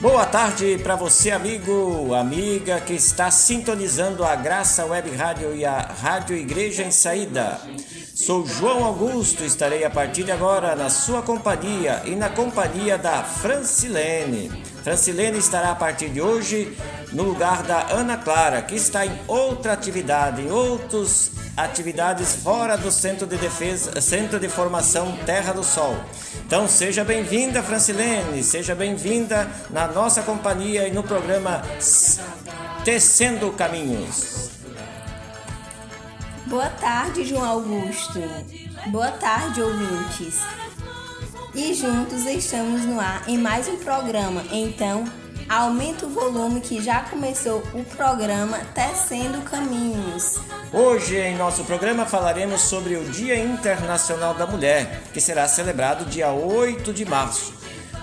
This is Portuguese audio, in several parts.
Boa tarde para você, amigo, amiga que está sintonizando a Graça Web Rádio e a Rádio Igreja em Saída. Sou João Augusto, estarei a partir de agora na sua companhia e na companhia da Francilene. Francilene estará a partir de hoje no lugar da Ana Clara, que está em outra atividade, em outras atividades fora do Centro de Defesa, Centro de Formação Terra do Sol. Então seja bem-vinda, Francilene, seja bem-vinda na nossa companhia e no programa Tecendo Caminhos. Boa tarde, João Augusto. Boa tarde, ouvintes. E juntos estamos no ar em mais um programa. Então, aumenta o volume que já começou o programa Tecendo Caminhos. Hoje em nosso programa falaremos sobre o Dia Internacional da Mulher, que será celebrado dia 8 de março.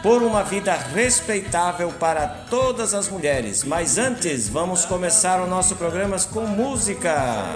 Por uma vida respeitável para todas as mulheres. Mas antes, vamos começar o nosso programa com música.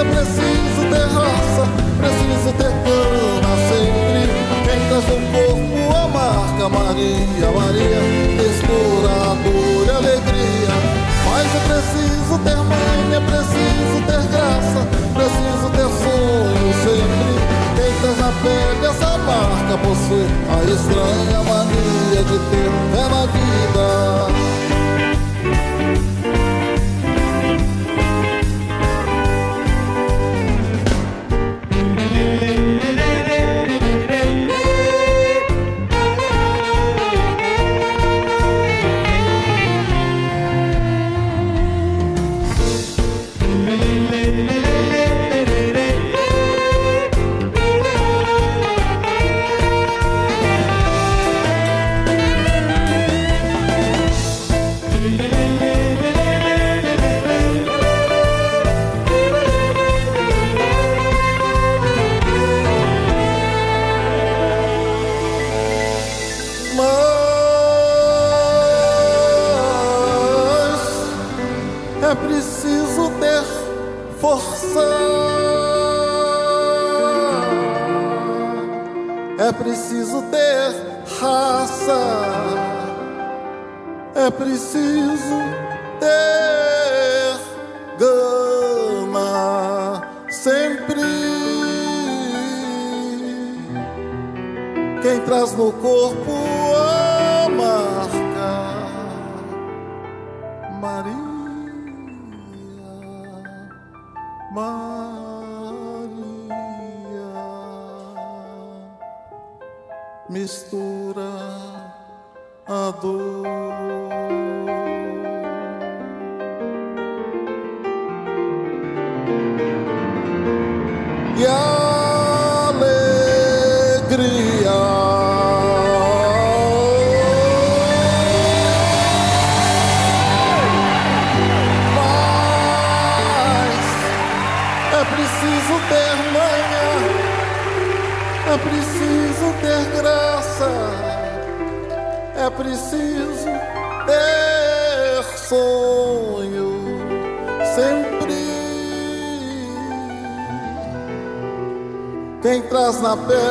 É preciso ter raça, preciso ter cana sempre. Quem traz no corpo a marca Maria, Maria, mistura dor e alegria. Mas é preciso ter mãe, é preciso ter graça, preciso ter sonho sempre. Quem traz na pele essa marca possui a estranha Fé na vida.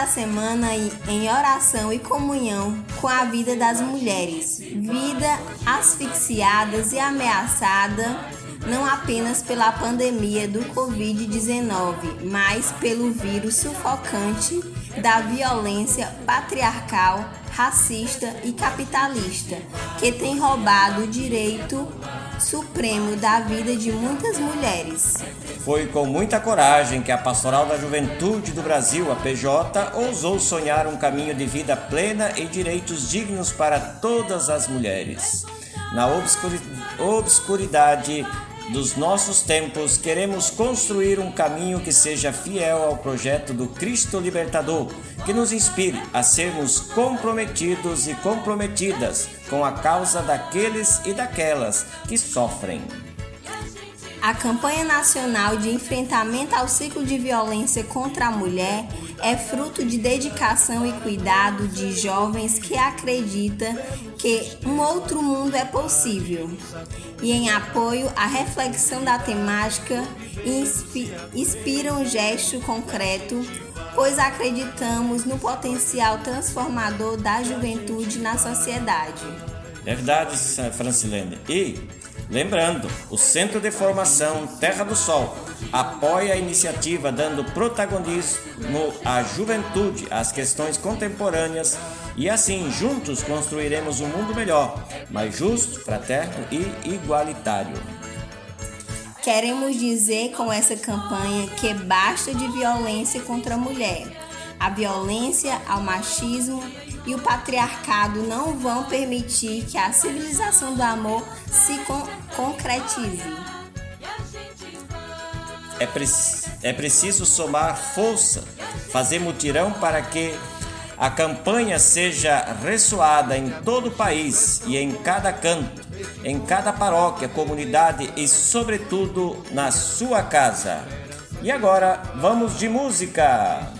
Abrimos a semana em oração e comunhão com a vida das mulheres, vida asfixiadas e ameaçada não apenas pela pandemia do Covid-19, mas pelo vírus sufocante da violência patriarcal, racista e capitalista, que tem roubado o direito supremo da vida de muitas mulheres. Foi com muita coragem que a Pastoral da Juventude do Brasil, a PJ, ousou sonhar um caminho de vida plena e direitos dignos para todas as mulheres. Na obscuridade dos nossos tempos, queremos construir um caminho que seja fiel ao projeto do Cristo Libertador, que nos inspire a sermos comprometidos e comprometidas com a causa daqueles e daquelas que sofrem. A campanha nacional de enfrentamento ao ciclo de violência contra a mulher é fruto de dedicação e cuidado de jovens que acreditam que um outro mundo é possível. E em apoio à reflexão da temática, inspira um gesto concreto, pois acreditamos no potencial transformador da juventude na sociedade. É verdade, Francilene. E Lembrando, o Centro de Formação Terra do Sol apoia a iniciativa dando protagonismo à juventude, às questões contemporâneas e assim juntos construiremos um mundo melhor, mais justo, fraterno e igualitário. Queremos dizer com essa campanha que basta de violência contra a mulher. A violência ao machismo e o patriarcado não vão permitir que a civilização do amor se con concretize. É, pre é preciso somar força, fazer mutirão para que a campanha seja ressoada em todo o país e em cada canto, em cada paróquia, comunidade e, sobretudo, na sua casa. E agora, vamos de música!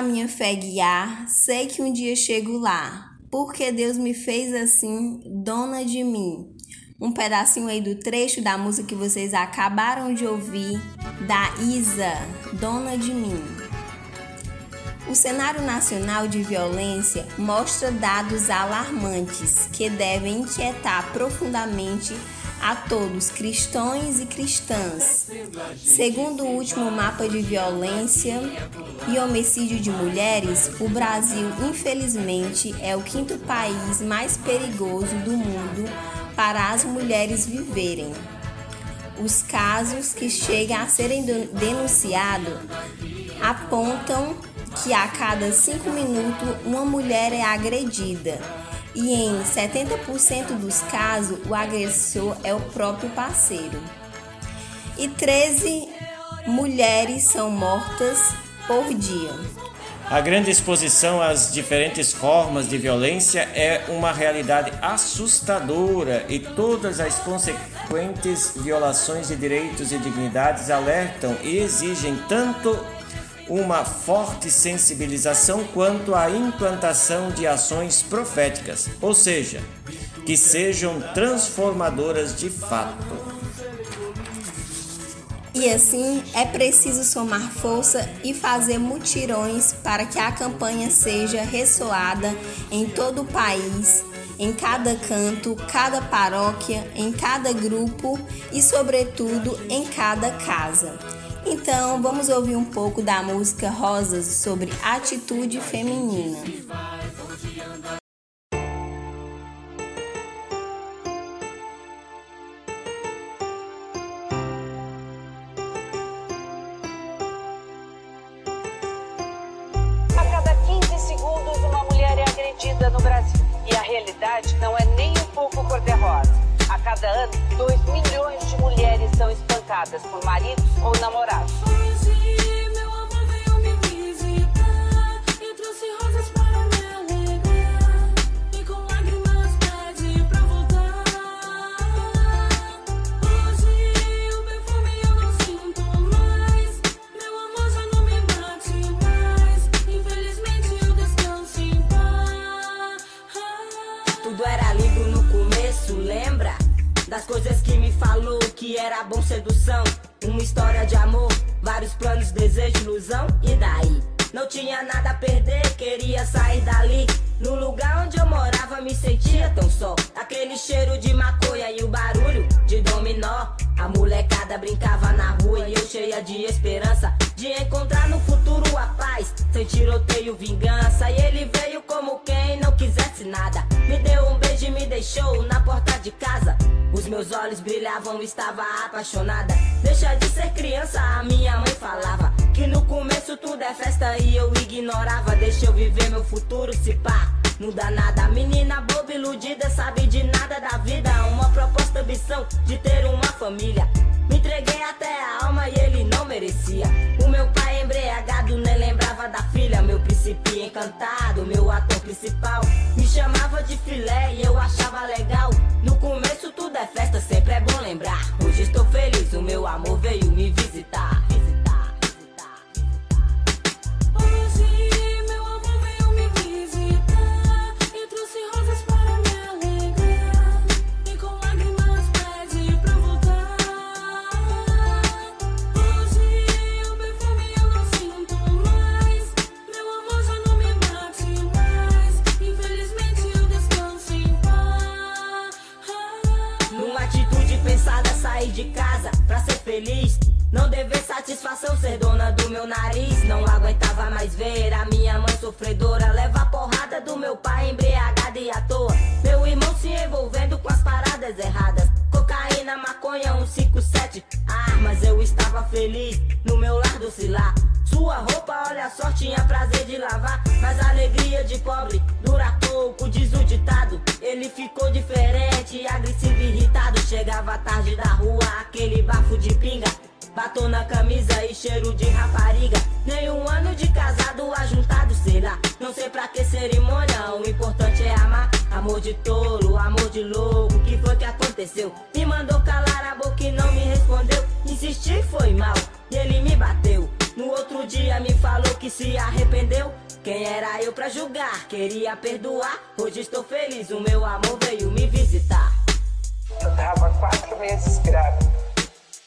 A minha fé guiar, sei que um dia chego lá, porque Deus me fez assim, dona de mim. Um pedacinho aí do trecho da música que vocês acabaram de ouvir, da Isa, Dona de Mim. O cenário nacional de violência mostra dados alarmantes que devem inquietar profundamente a todos, cristãos e cristãs. Segundo o último mapa de violência e homicídio de mulheres, o Brasil, infelizmente, é o quinto país mais perigoso do mundo para as mulheres viverem. Os casos que chegam a serem denunciados apontam que a cada cinco minutos uma mulher é agredida e em 70% dos casos o agressor é o próprio parceiro. E 13 mulheres são mortas por dia. A grande exposição às diferentes formas de violência é uma realidade assustadora e todas as consequentes violações de direitos e dignidades alertam e exigem tanto uma forte sensibilização quanto à implantação de ações proféticas, ou seja, que sejam transformadoras de fato. E assim é preciso somar força e fazer mutirões para que a campanha seja ressoada em todo o país, em cada canto, cada paróquia, em cada grupo e, sobretudo, em cada casa. Então, vamos ouvir um pouco da música Rosas sobre atitude feminina. A cada 15 segundos, uma mulher é agredida no Brasil. E a realidade não é nem um pouco cor-de-rosa. Cada ano, 2 milhões de mulheres são espancadas por maridos ou namorados. Falou que era bom sedução. Uma história de amor, vários planos, desejo, ilusão. E daí? Não tinha nada a perder, queria sair dali. No lugar onde eu morava, me sentia tão só. Aquele cheiro de maconha e o barulho de dominó. A molecada brincava na rua e eu cheia de esperança de encontrar no futuro a paz. Sem tiroteio, vingança. E ele veio como quem não quisesse nada. Me deu um beijo e me deixou na porta de casa. Os meus olhos brilhavam, estava apaixonada. Deixa de ser criança, a minha mãe falava. Que no começo tudo é festa e eu ignorava. Deixa eu viver meu futuro, se pá. Não dá nada, menina boba iludida, sabe de nada da vida. Uma proposta, ambição de ter uma família. Me entreguei até a alma e ele não merecia. O meu pai embriagado nem lembrava da filha. Meu príncipe encantado, meu ator principal. Me chamava de filé e eu achava legal. No começo tudo é festa, sempre é bom lembrar. Hoje estou feliz, o meu amor veio me visitar. De pobre dura pouco, diz o ditado. Ele ficou diferente, agressivo irritado. Chegava tarde da rua, aquele bafo de pinga. Batom na camisa e cheiro de rapariga. Nenhum ano de casado ajuntado, sei lá. Não sei pra que cerimônia, o importante é amar. Amor amor de tolo, amor de louco, que foi que aconteceu? Me mandou Quem era eu pra julgar? Queria perdoar. Hoje estou feliz, o meu amor veio me visitar. Eu tava quatro meses grávida.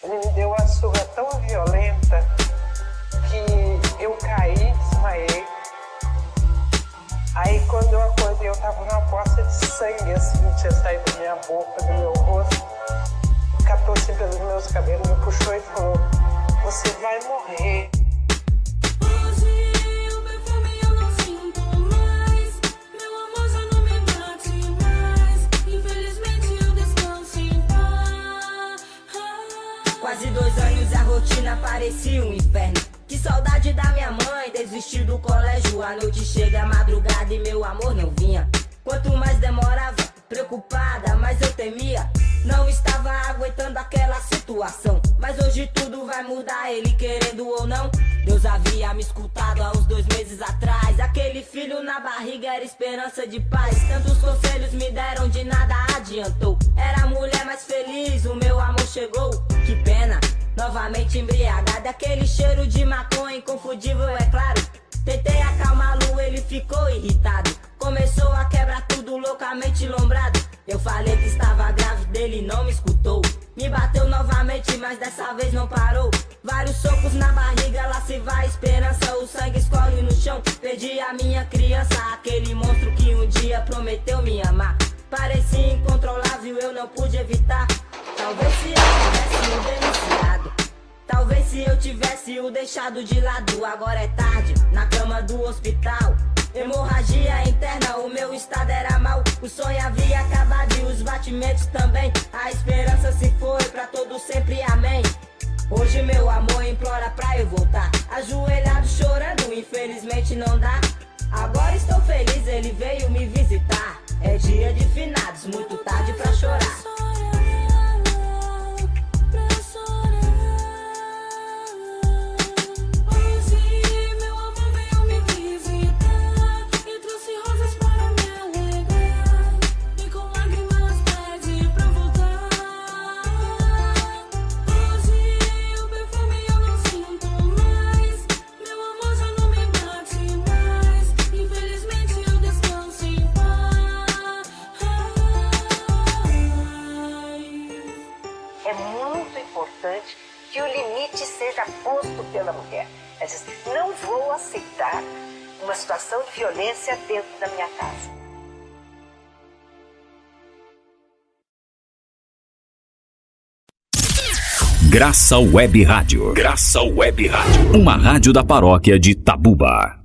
Ele me deu uma surra tão violenta que eu caí, desmaiei. Aí quando eu acordei, eu tava numa poça de sangue, assim, tinha saído da minha boca, do meu rosto. Catou assim pelos meus cabelos, me puxou e falou, você vai morrer. Rotina parecia um inferno. Que saudade da minha mãe, desistir do colégio. A noite chega, a madrugada e meu amor não vinha. Quanto mais demorava, preocupada, mas eu temia. Não estava aguentando aquela situação. Mas hoje tudo vai mudar, ele querendo ou não. Deus havia me escutado há uns dois meses atrás. Aquele filho na barriga era esperança de paz. Tantos conselhos me deram, de nada adiantou. Era a mulher mais feliz, o meu amor chegou. Que novamente embriagada. Aquele cheiro de maconha inconfundível, é claro. Tentei acalmá-lo, ele ficou irritado. Começou a quebrar tudo loucamente lombrado. Eu falei que estava grávida, ele não me escutou. Me bateu novamente, mas dessa vez não parou. Vários socos na barriga, lá se vai a esperança. O sangue escorre no chão. Perdi a minha criança, aquele monstro que um dia prometeu me amar. Parecia incontrolável, eu não pude evitar. Talvez se eu tivesse o deixado de lado. Agora é tarde, na cama do hospital. Hemorragia interna, o meu estado era mau. O sonho havia acabado e os batimentos também. A esperança se foi pra todo sempre, amém. Hoje meu amor implora pra eu voltar. Ajoelhado chorando, infelizmente não dá. Agora estou feliz, ele veio me visitar. É dia de finados, muito tarde pra chorar. Graça Web Rádio. Graça Web Rádio. Uma rádio da paróquia de Tabuba.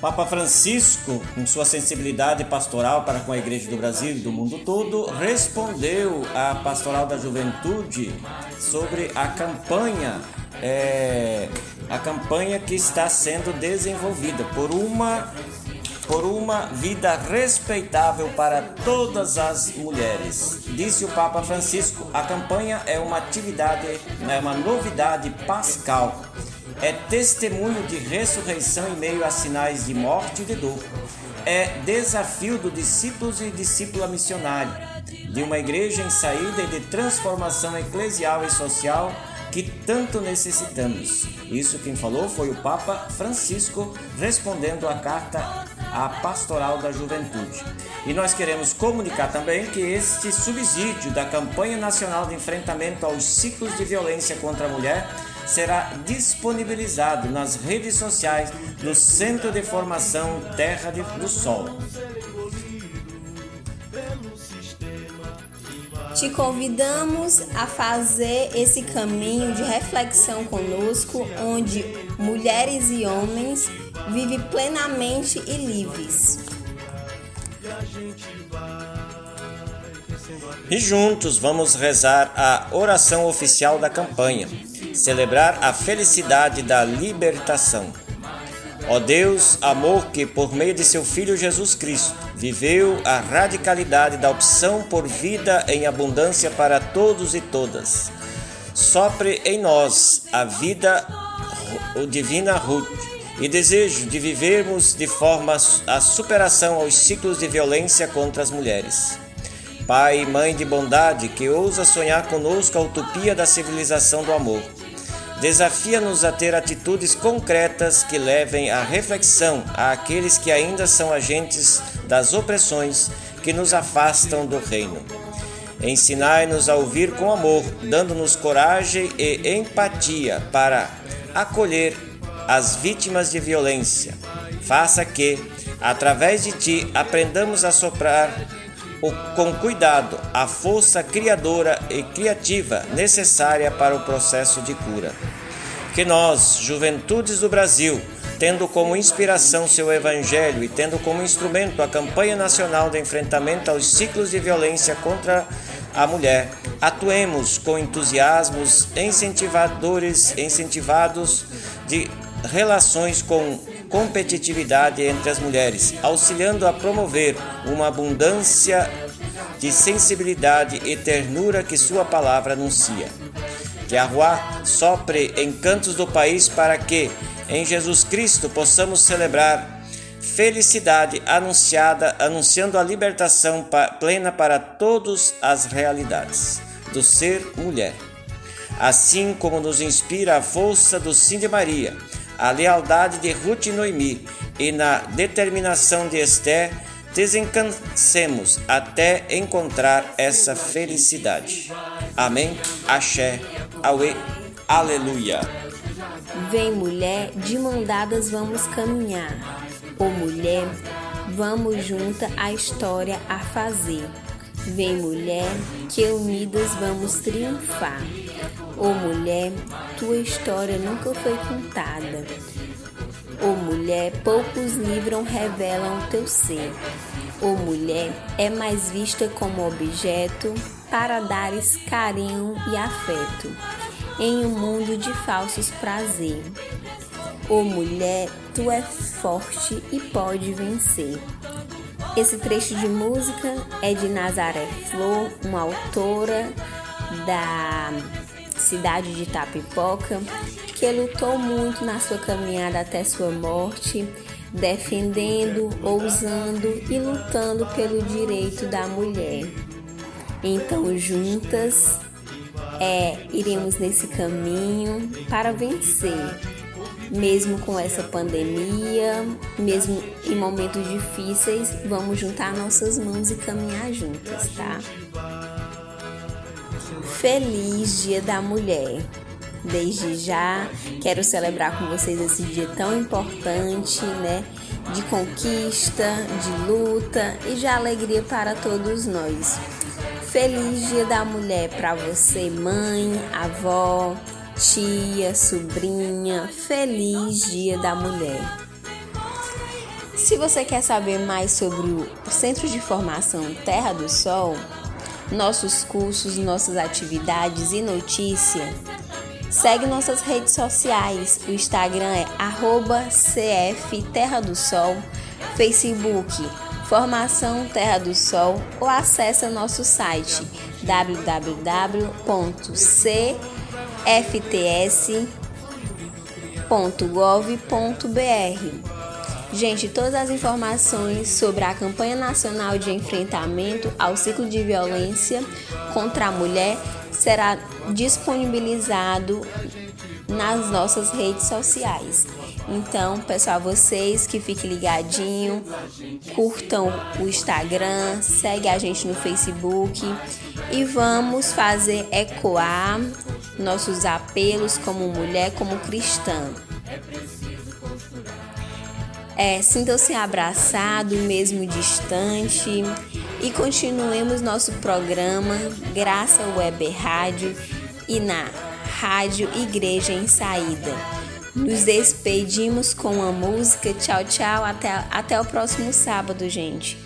Papa Francisco, com sua sensibilidade pastoral para com a Igreja do Brasil e do mundo todo, respondeu à Pastoral da Juventude sobre a campanha, é, a campanha que está sendo desenvolvida por uma por uma vida respeitável para todas as mulheres. Disse o Papa Francisco: a campanha é uma atividade, é uma novidade pascal. É testemunho de ressurreição em meio a sinais de morte e de dor. É desafio do discípulos e discípula missionário, de uma igreja em saída e de transformação eclesial e social que tanto necessitamos. Isso quem falou foi o Papa Francisco, respondendo à carta à Pastoral da Juventude. E nós queremos comunicar também que este subsídio da campanha nacional de enfrentamento aos ciclos de violência contra a mulher será disponibilizado nas redes sociais do Centro de Formação Terra do Sol. Te convidamos a fazer esse caminho de reflexão conosco, onde mulheres e homens vivem plenamente e livres. E juntos vamos rezar a oração oficial da campanha, celebrar a felicidade da libertação. Ó Deus, amor que, por meio de seu Filho Jesus Cristo, viveu a radicalidade da opção por vida em abundância para todos e todas. Sopre em nós a vida divina Ruth e desejo de vivermos de forma a superação aos ciclos de violência contra as mulheres. Pai e mãe de bondade que ousa sonhar conosco a utopia da civilização do amor Desafia-nos a ter atitudes concretas que levem à reflexão àqueles que ainda são agentes das opressões que nos afastam do reino. Ensinai-nos a ouvir com amor, dando-nos coragem e empatia para acolher as vítimas de violência. Faça que, através de ti, aprendamos a soprar com cuidado a força criadora e criativa necessária para o processo de cura. Que nós, juventudes do Brasil, tendo como inspiração seu Evangelho e tendo como instrumento a campanha nacional de enfrentamento aos ciclos de violência contra a mulher, atuemos com entusiasmos incentivadores, incentivados de relações com competitividade entre as mulheres, auxiliando a promover uma abundância de sensibilidade e ternura que sua palavra anuncia. Que a Rua sopre em cantos do país para que, em Jesus Cristo, possamos celebrar felicidade anunciada, anunciando a libertação plena para todas as realidades do ser mulher. Assim como nos inspira a força do Sim de Maria, a lealdade de Ruth e Noemi e na determinação de Esther, desencansemos até encontrar essa felicidade. Amém? Axé, Aue, Aleluia. Vem mulher, de mão dadas vamos caminhar. Ô mulher, vamos junta a história a fazer. Vem mulher, que unidas vamos triunfar. Ô mulher, tua história nunca foi contada. Ô mulher, poucos livros revelam teu ser. Ô mulher, é mais vista como objeto para dares carinho e afeto em um mundo de falsos prazer. Ô mulher, tu é forte e pode vencer. Esse trecho de música é de Nazaré Flor, uma autora da cidade de Tapipoca, que lutou muito na sua caminhada até sua morte, defendendo, ousando e lutando pelo direito da mulher. Então, juntas, é, iremos nesse caminho para vencer mesmo com essa pandemia, mesmo em momentos difíceis, vamos juntar nossas mãos e caminhar juntas, tá? Feliz Dia da Mulher! Desde já quero celebrar com vocês esse dia tão importante, né? De conquista, de luta e de alegria para todos nós. Feliz Dia da Mulher para você, mãe, avó, tia, sobrinha, feliz Dia da Mulher. Se você quer saber mais sobre o Centro de Formação Terra do Sol, nossos cursos, nossas atividades e notícia, segue nossas redes sociais. O Instagram é CF Terra do Sol, Facebook Formação Terra do Sol ou acesse nosso site www.c fts.gov.br. Gente, todas as informações sobre a campanha nacional de enfrentamento ao ciclo de violência contra a mulher será disponibilizado nas nossas redes sociais. Então, pessoal, vocês que fiquem ligadinho, curtam o Instagram, segue a gente no Facebook e vamos fazer ecoar nossos apelos como mulher, como cristã. É, Sintam-se abraçados, mesmo distante, e continuemos nosso programa Graça Web Rádio e na Rádio Igreja em Saída. Nos despedimos com a música. Tchau, tchau. Até, até o próximo sábado, gente.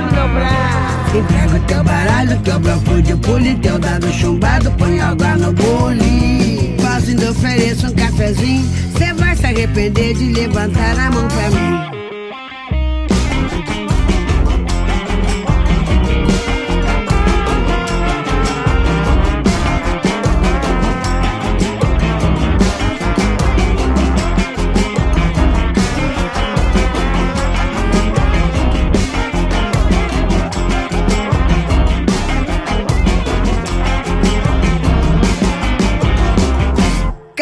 o braço. Entrego teu baralho, teu bloco de pule, teu dado chumbado, põe água no bule. Faço ainda ofereço um cafezinho, cê vai se arrepender de levantar a mão pra mim.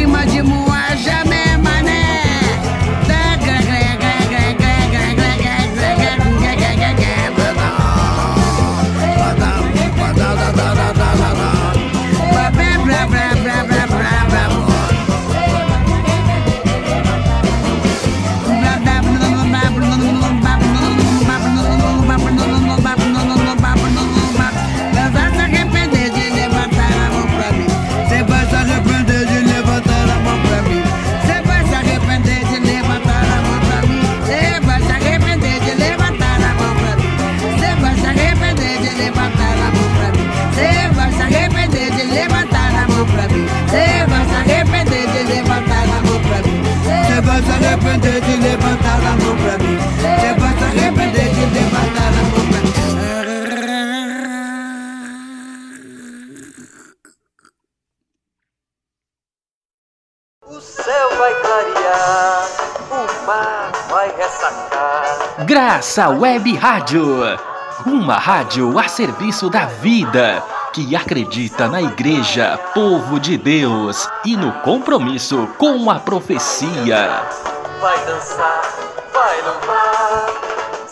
Cima de moaja, Graça Web Rádio. Uma rádio a serviço da vida, que acredita na Igreja, povo de Deus e no compromisso com a profecia. Vai dançar, vai.